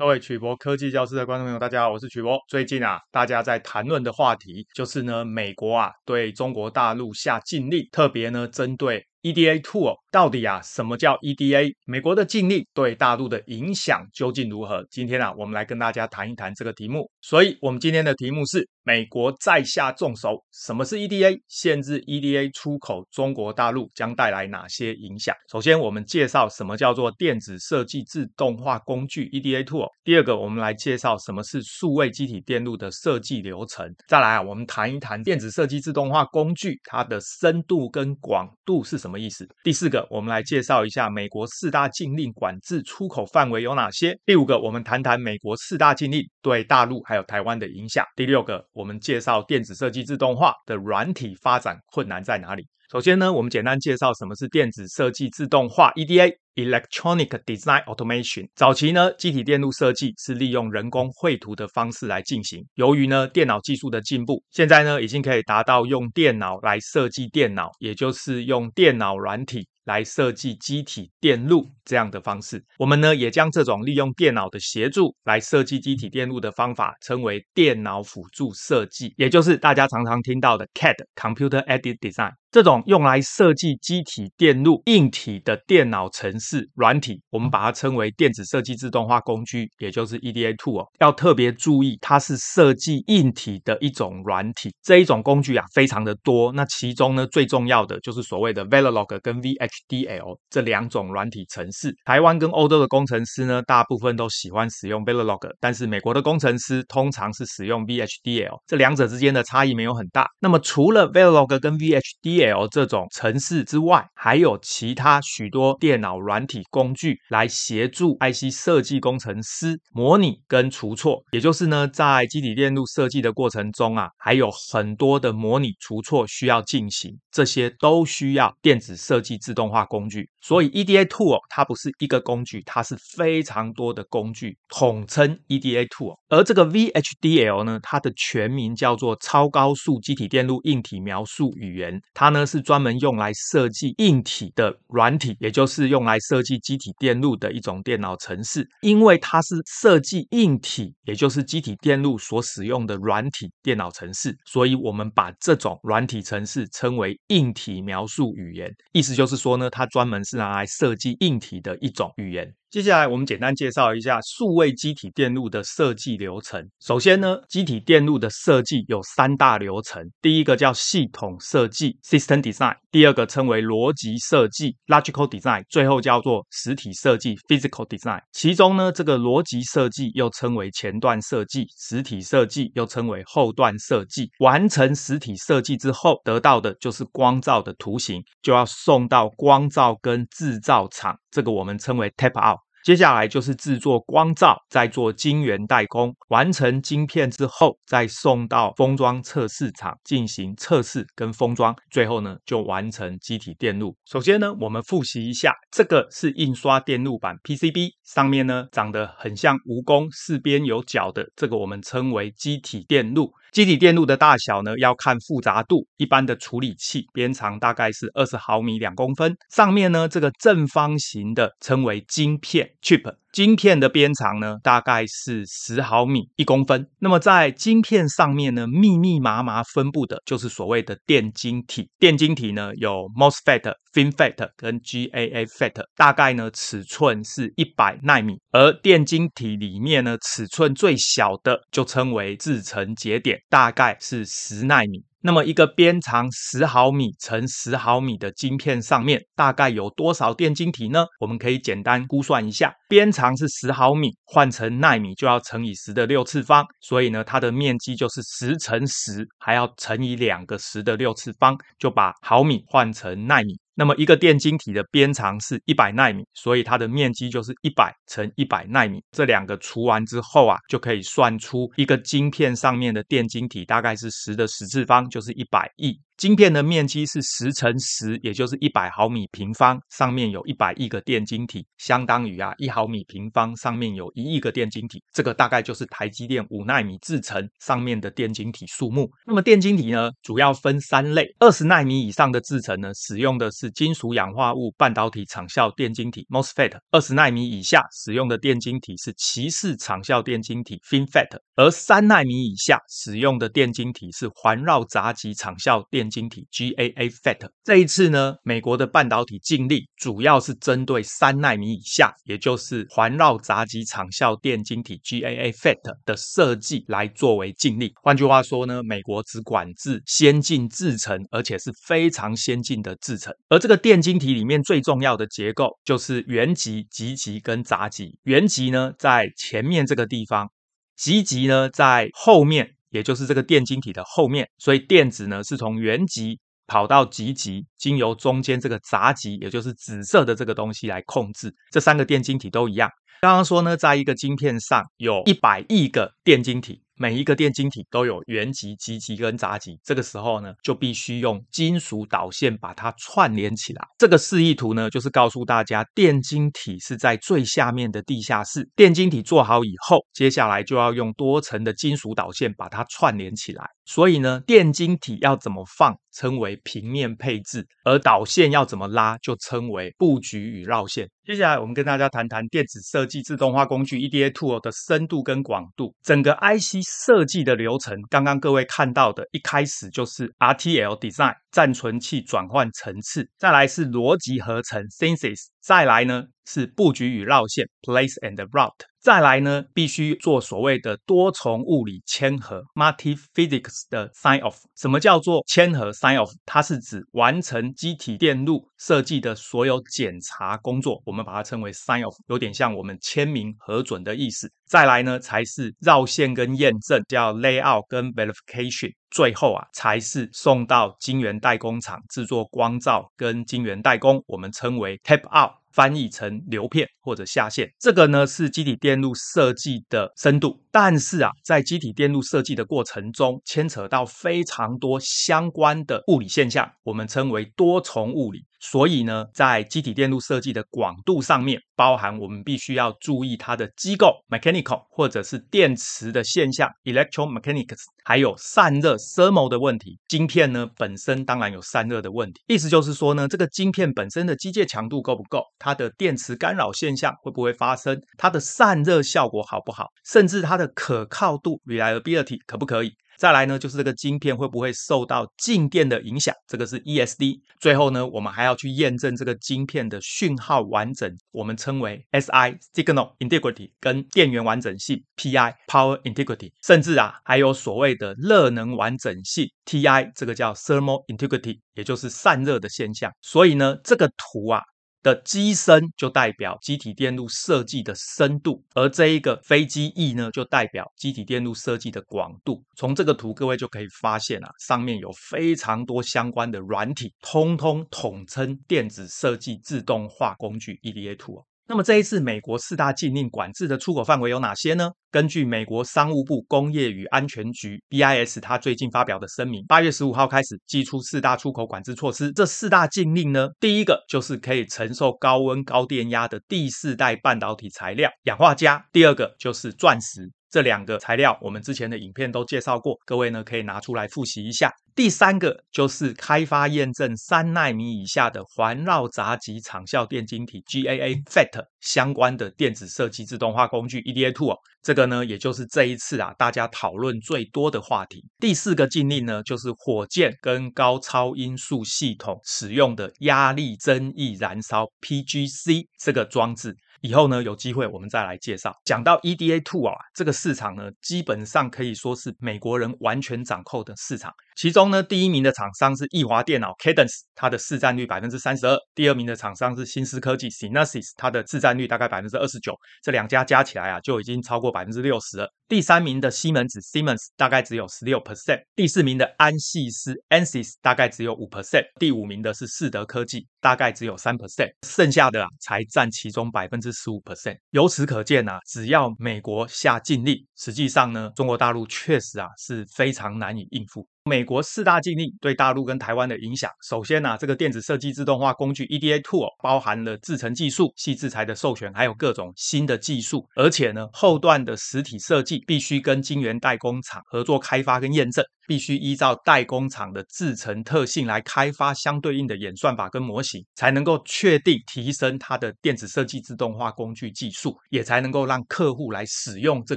各位曲博科技教室的观众朋友，大家好，我是曲博。最近啊，大家在谈论的话题就是呢，美国啊对中国大陆下禁令，特别呢针对。EDA tool 到底啊，什么叫 EDA？美国的禁令对大陆的影响究竟如何？今天啊，我们来跟大家谈一谈这个题目。所以，我们今天的题目是：美国再下重手，什么是 EDA？限制 EDA 出口中国大陆将带来哪些影响？首先，我们介绍什么叫做电子设计自动化工具 EDA tool。第二个，我们来介绍什么是数位机体电路的设计流程。再来啊，我们谈一谈电子设计自动化工具它的深度跟广度是？什么意思？第四个，我们来介绍一下美国四大禁令管制出口范围有哪些。第五个，我们谈谈美国四大禁令对大陆还有台湾的影响。第六个，我们介绍电子设计自动化的软体发展困难在哪里。首先呢，我们简单介绍什么是电子设计自动化 （EDA，Electronic Design Automation）。早期呢，积体电路设计是利用人工绘图的方式来进行。由于呢，电脑技术的进步，现在呢，已经可以达到用电脑来设计电脑，也就是用电脑软体。来设计机体电路这样的方式，我们呢也将这种利用电脑的协助来设计机体电路的方法称为电脑辅助设计，也就是大家常常听到的 CAD（Computer a d e d Design）。这种用来设计机体电路硬体的电脑程式软体，我们把它称为电子设计自动化工具，也就是 EDA tool。要特别注意，它是设计硬体的一种软体。这一种工具啊，非常的多。那其中呢，最重要的就是所谓的 Verilog 跟 VHDL 这两种软体程式。台湾跟欧洲的工程师呢，大部分都喜欢使用 Verilog，但是美国的工程师通常是使用 VHDL。这两者之间的差异没有很大。那么除了 Verilog 跟 VHDL DL 这种程式之外，还有其他许多电脑软体工具来协助 IC 设计工程师模拟跟除错。也就是呢，在积体电路设计的过程中啊，还有很多的模拟除错需要进行，这些都需要电子设计自动化工具。所以 EDA tool 它不是一个工具，它是非常多的工具，统称 EDA tool。而这个 VHDL 呢，它的全名叫做超高速积体电路硬体描述语言，它。它呢是专门用来设计硬体的软体，也就是用来设计机体电路的一种电脑程式。因为它是设计硬体，也就是机体电路所使用的软体电脑程式，所以我们把这种软体程式称为硬体描述语言。意思就是说呢，它专门是拿来设计硬体的一种语言。接下来，我们简单介绍一下数位机体电路的设计流程。首先呢，机体电路的设计有三大流程。第一个叫系统设计 （System Design），第二个称为逻辑设计 （Logical Design），最后叫做实体设计 （Physical Design）。其中呢，这个逻辑设计又称为前段设计，实体设计又称为后段设计。完成实体设计之后，得到的就是光罩的图形，就要送到光罩跟制造厂，这个我们称为 Tape Out。接下来就是制作光罩，再做晶圆代工，完成晶片之后，再送到封装测试场进行测试跟封装，最后呢就完成机体电路。首先呢，我们复习一下，这个是印刷电路板 PCB，上面呢长得很像蜈蚣，四边有角的，这个我们称为积体电路。积体电路的大小呢，要看复杂度。一般的处理器边长大概是二十毫米两公分，上面呢这个正方形的称为晶片 chip。晶片的边长呢，大概是十毫米一公分。那么在晶片上面呢，密密麻麻分布的就是所谓的电晶体。电晶体呢，有 MOSFET、FinFET 跟 GAA FET，大概呢尺寸是一百奈米。而电晶体里面呢，尺寸最小的就称为制程节点，大概是十奈米。那么一个边长十毫米乘十毫米的晶片上面，大概有多少电晶体呢？我们可以简单估算一下，边长是十毫米，换成纳米就要乘以十的六次方，所以呢，它的面积就是十乘十，还要乘以两个十的六次方，就把毫米换成纳米。那么一个电晶体的边长是一百纳米，所以它的面积就是一百乘一百纳米。这两个除完之后啊，就可以算出一个晶片上面的电晶体大概是十的十次方，就是一百亿。晶片的面积是十乘十，也就是一百毫米平方，上面有一百亿个电晶体，相当于啊一毫米平方上面有一亿个电晶体，这个大概就是台积电五纳米制程上面的电晶体数目。那么电晶体呢，主要分三类，二十纳米以上的制程呢，使用的是金属氧化物半导体场效电晶体 MOSFET；二十纳米以下使用的电晶体是鳍式场效电晶体 FinFET；而三纳米以下使用的电晶体是环绕杂极场效电。晶体 GAA FET 这一次呢，美国的半导体禁令主要是针对三纳米以下，也就是环绕杂极场效电晶体 GAA FET 的设计来作为禁令。换句话说呢，美国只管制先进制程，而且是非常先进的制程。而这个电晶体里面最重要的结构就是原极、极极跟杂极。原极呢在前面这个地方，极极呢在后面。也就是这个电晶体的后面，所以电子呢是从原极跑到极极，经由中间这个杂极，也就是紫色的这个东西来控制。这三个电晶体都一样。刚刚说呢，在一个晶片上有一百亿个电晶体。每一个电晶体都有原极、极极跟杂极，这个时候呢，就必须用金属导线把它串联起来。这个示意图呢，就是告诉大家，电晶体是在最下面的地下室。电晶体做好以后，接下来就要用多层的金属导线把它串联起来。所以呢，电晶体要怎么放，称为平面配置；而导线要怎么拉，就称为布局与绕线。接下来，我们跟大家谈谈电子设计自动化工具 EDA Tool 的深度跟广度。整整个 IC 设计的流程，刚刚各位看到的，一开始就是 RTL Design 暂存器转换层次，再来是逻辑合成 Synthesis，再来呢是布局与绕线 Place and Route，再来呢必须做所谓的多重物理签合 Multi Physics 的 Sign Off。什么叫做签合 Sign Off？它是指完成机体电路设计的所有检查工作，我们把它称为 Sign Off，有点像我们签名核准的意思。再来呢才是绕线跟验证，叫 Layout 跟 Verification。最后啊才是送到晶圆代工厂制作光罩跟晶圆代工，我们称为 Tape Out。翻译成流片或者下线，这个呢是机体电路设计的深度。但是啊，在机体电路设计的过程中，牵扯到非常多相关的物理现象，我们称为多重物理。所以呢，在机体电路设计的广度上面，包含我们必须要注意它的机构 （mechanical） 或者是电磁的现象 （electromechanics），还有散热 （thermal） 的问题。晶片呢本身当然有散热的问题，意思就是说呢，这个晶片本身的机械强度够不够？它的电磁干扰现象会不会发生？它的散热效果好不好？甚至它的可靠度 （reliability） 可不可以？再来呢，就是这个晶片会不会受到静电的影响？这个是 ESD。最后呢，我们还要去验证这个晶片的讯号完整，我们称为 SI（Signal Integrity） 跟电源完整性 PI（Power Integrity）。甚至啊，还有所谓的热能完整性 TI，这个叫 Thermal Integrity，也就是散热的现象。所以呢，这个图啊。的机身就代表机体电路设计的深度，而这一个飞机翼呢，就代表机体电路设计的广度。从这个图，各位就可以发现啊，上面有非常多相关的软体，通通统称电子设计自动化工具 EDA 图。那么这一次美国四大禁令管制的出口范围有哪些呢？根据美国商务部工业与安全局 BIS，他最近发表的声明，八月十五号开始祭出四大出口管制措施。这四大禁令呢，第一个就是可以承受高温高电压的第四代半导体材料氧化镓，第二个就是钻石。这两个材料，我们之前的影片都介绍过，各位呢可以拿出来复习一下。第三个就是开发验证三纳米以下的环绕杂极场效电晶体 GAA FET 相关的电子设计自动化工具 EDA Tool，这个呢也就是这一次啊大家讨论最多的话题。第四个禁令呢就是火箭跟高超音速系统使用的压力增益燃烧 PGC 这个装置。以后呢，有机会我们再来介绍。讲到 EDA Tool 啊，这个市场呢，基本上可以说是美国人完全掌控的市场。其中呢，第一名的厂商是易华电脑 Cadence，它的市占率百分之三十二；第二名的厂商是新思科技 Synopsys，它的市占率大概百分之二十九。这两家加起来啊，就已经超过百分之六十了。第三名的西门子 Siemens 大概只有十六 percent，第四名的安系斯 Ansys 大概只有五 percent，第五名的是世德科技，大概只有三 percent，剩下的啊才占其中百分之十五 percent。由此可见啊，只要美国下禁令，实际上呢，中国大陆确实啊是非常难以应付。美国四大禁令对大陆跟台湾的影响，首先呢、这个电子设计自动化工具 EDA tool 包含了制程技术、细制裁的授权，还有各种新的技术，而且呢，后段的实体设计必须跟晶圆代工厂合作开发跟验证。必须依照代工厂的制程特性来开发相对应的演算法跟模型，才能够确定提升它的电子设计自动化工具技术，也才能够让客户来使用这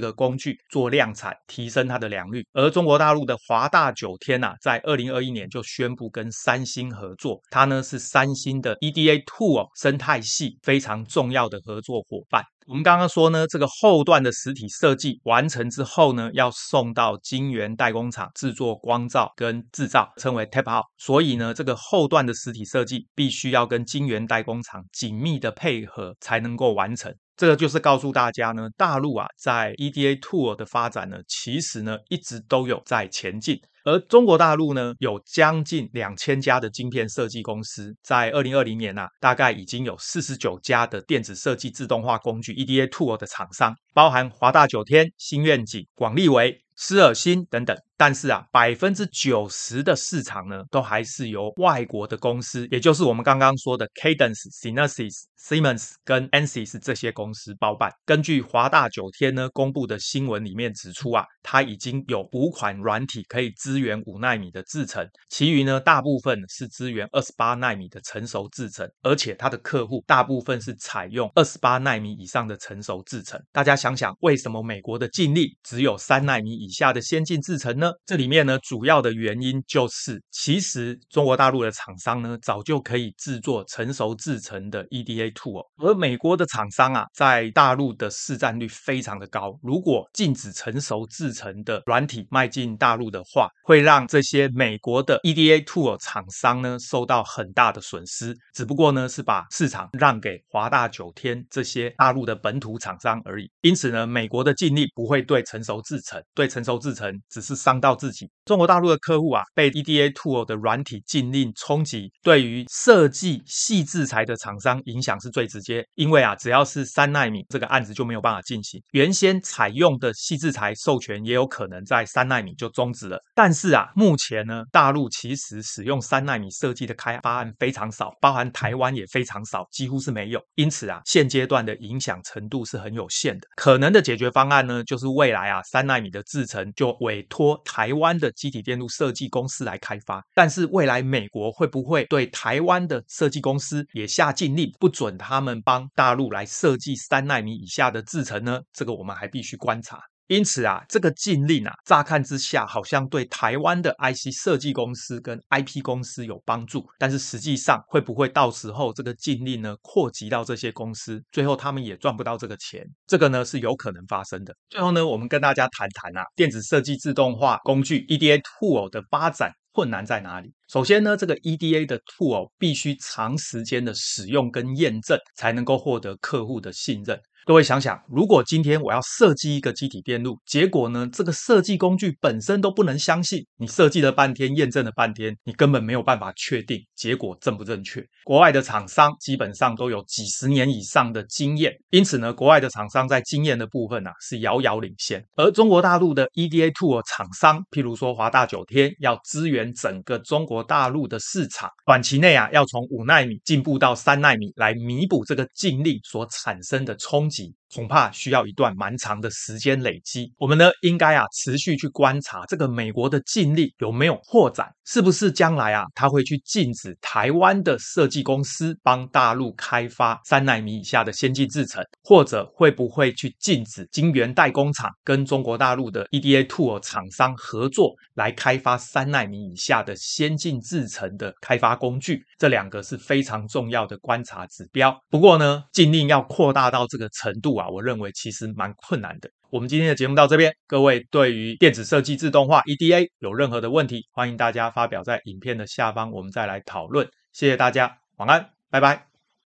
个工具做量产，提升它的良率。而中国大陆的华大九天呐、啊，在二零二一年就宣布跟三星合作，它呢是三星的 EDA tool 生态系非常重要的合作伙伴。我们刚刚说呢，这个后段的实体设计完成之后呢，要送到晶圆代工厂制作光罩跟制造，称为 tape out。所以呢，这个后段的实体设计必须要跟晶圆代工厂紧密的配合，才能够完成。这个就是告诉大家呢，大陆啊，在 EDA tool 的发展呢，其实呢，一直都有在前进。而中国大陆呢，有将近两千家的晶片设计公司，在二零二零年啊，大概已经有四十九家的电子设计自动化工具 EDA tool 的厂商，包含华大九天、新愿景、广利维、斯尔芯等等。但是啊，百分之九十的市场呢，都还是由外国的公司，也就是我们刚刚说的 Cadence、Synopsys、Siemens 跟 Ansys 这些公司包办。根据华大九天呢公布的新闻里面指出啊，它已经有五款软体可以支援五纳米的制程，其余呢大部分是支援二十八纳米的成熟制程，而且它的客户大部分是采用二十八纳米以上的成熟制程。大家想想，为什么美国的禁令只有三纳米以下的先进制程呢？这里面呢，主要的原因就是，其实中国大陆的厂商呢，早就可以制作成熟制程的 EDA tool，而美国的厂商啊，在大陆的市占率非常的高。如果禁止成熟制程的软体迈进大陆的话，会让这些美国的 EDA tool 厂商呢，受到很大的损失。只不过呢，是把市场让给华大九天这些大陆的本土厂商而已。因此呢，美国的禁令不会对成熟制程，对成熟制程只是伤到自己。中国大陆的客户啊，被 EDA tool 的软体禁令冲击，对于设计细制材的厂商影响是最直接。因为啊，只要是三奈米，这个案子就没有办法进行。原先采用的细制材授权也有可能在三奈米就终止了。但是啊，目前呢，大陆其实使用三奈米设计的开发案非常少，包含台湾也非常少，几乎是没有。因此啊，现阶段的影响程度是很有限的。可能的解决方案呢，就是未来啊，三奈米的制程就委托台湾。的机体电路设计公司来开发，但是未来美国会不会对台湾的设计公司也下禁令，不准他们帮大陆来设计三纳米以下的制程呢？这个我们还必须观察。因此啊，这个禁令啊，乍看之下好像对台湾的 IC 设计公司跟 IP 公司有帮助，但是实际上会不会到时候这个禁令呢扩及到这些公司，最后他们也赚不到这个钱？这个呢是有可能发生的。最后呢，我们跟大家谈谈啊，电子设计自动化工具 EDA tool 的发展困难在哪里？首先呢，这个 EDA 的 tool 必须长时间的使用跟验证，才能够获得客户的信任。各位想想，如果今天我要设计一个积体电路，结果呢，这个设计工具本身都不能相信，你设计了半天，验证了半天，你根本没有办法确定结果正不正确。国外的厂商基本上都有几十年以上的经验，因此呢，国外的厂商在经验的部分啊是遥遥领先。而中国大陆的 EDA tool 厂商，譬如说华大九天，要支援整个中国大陆的市场，短期内啊要从五纳米进步到三纳米，来弥补这个禁令所产生的冲击。恐怕需要一段蛮长的时间累积。我们呢，应该啊持续去观察这个美国的禁令有没有扩展，是不是将来啊他会去禁止台湾的设计公司帮大陆开发三奈米以下的先进制程，或者会不会去禁止晶圆代工厂跟中国大陆的 EDA tool 厂商合作来开发三奈米以下的先进制程的开发工具？这两个是非常重要的观察指标。不过呢，禁令要扩大到这个程度啊我认为其实蛮困难的。我们今天的节目到这边，各位对于电子设计自动化 EDA 有任何的问题，欢迎大家发表在影片的下方，我们再来讨论。谢谢大家，晚安，拜拜。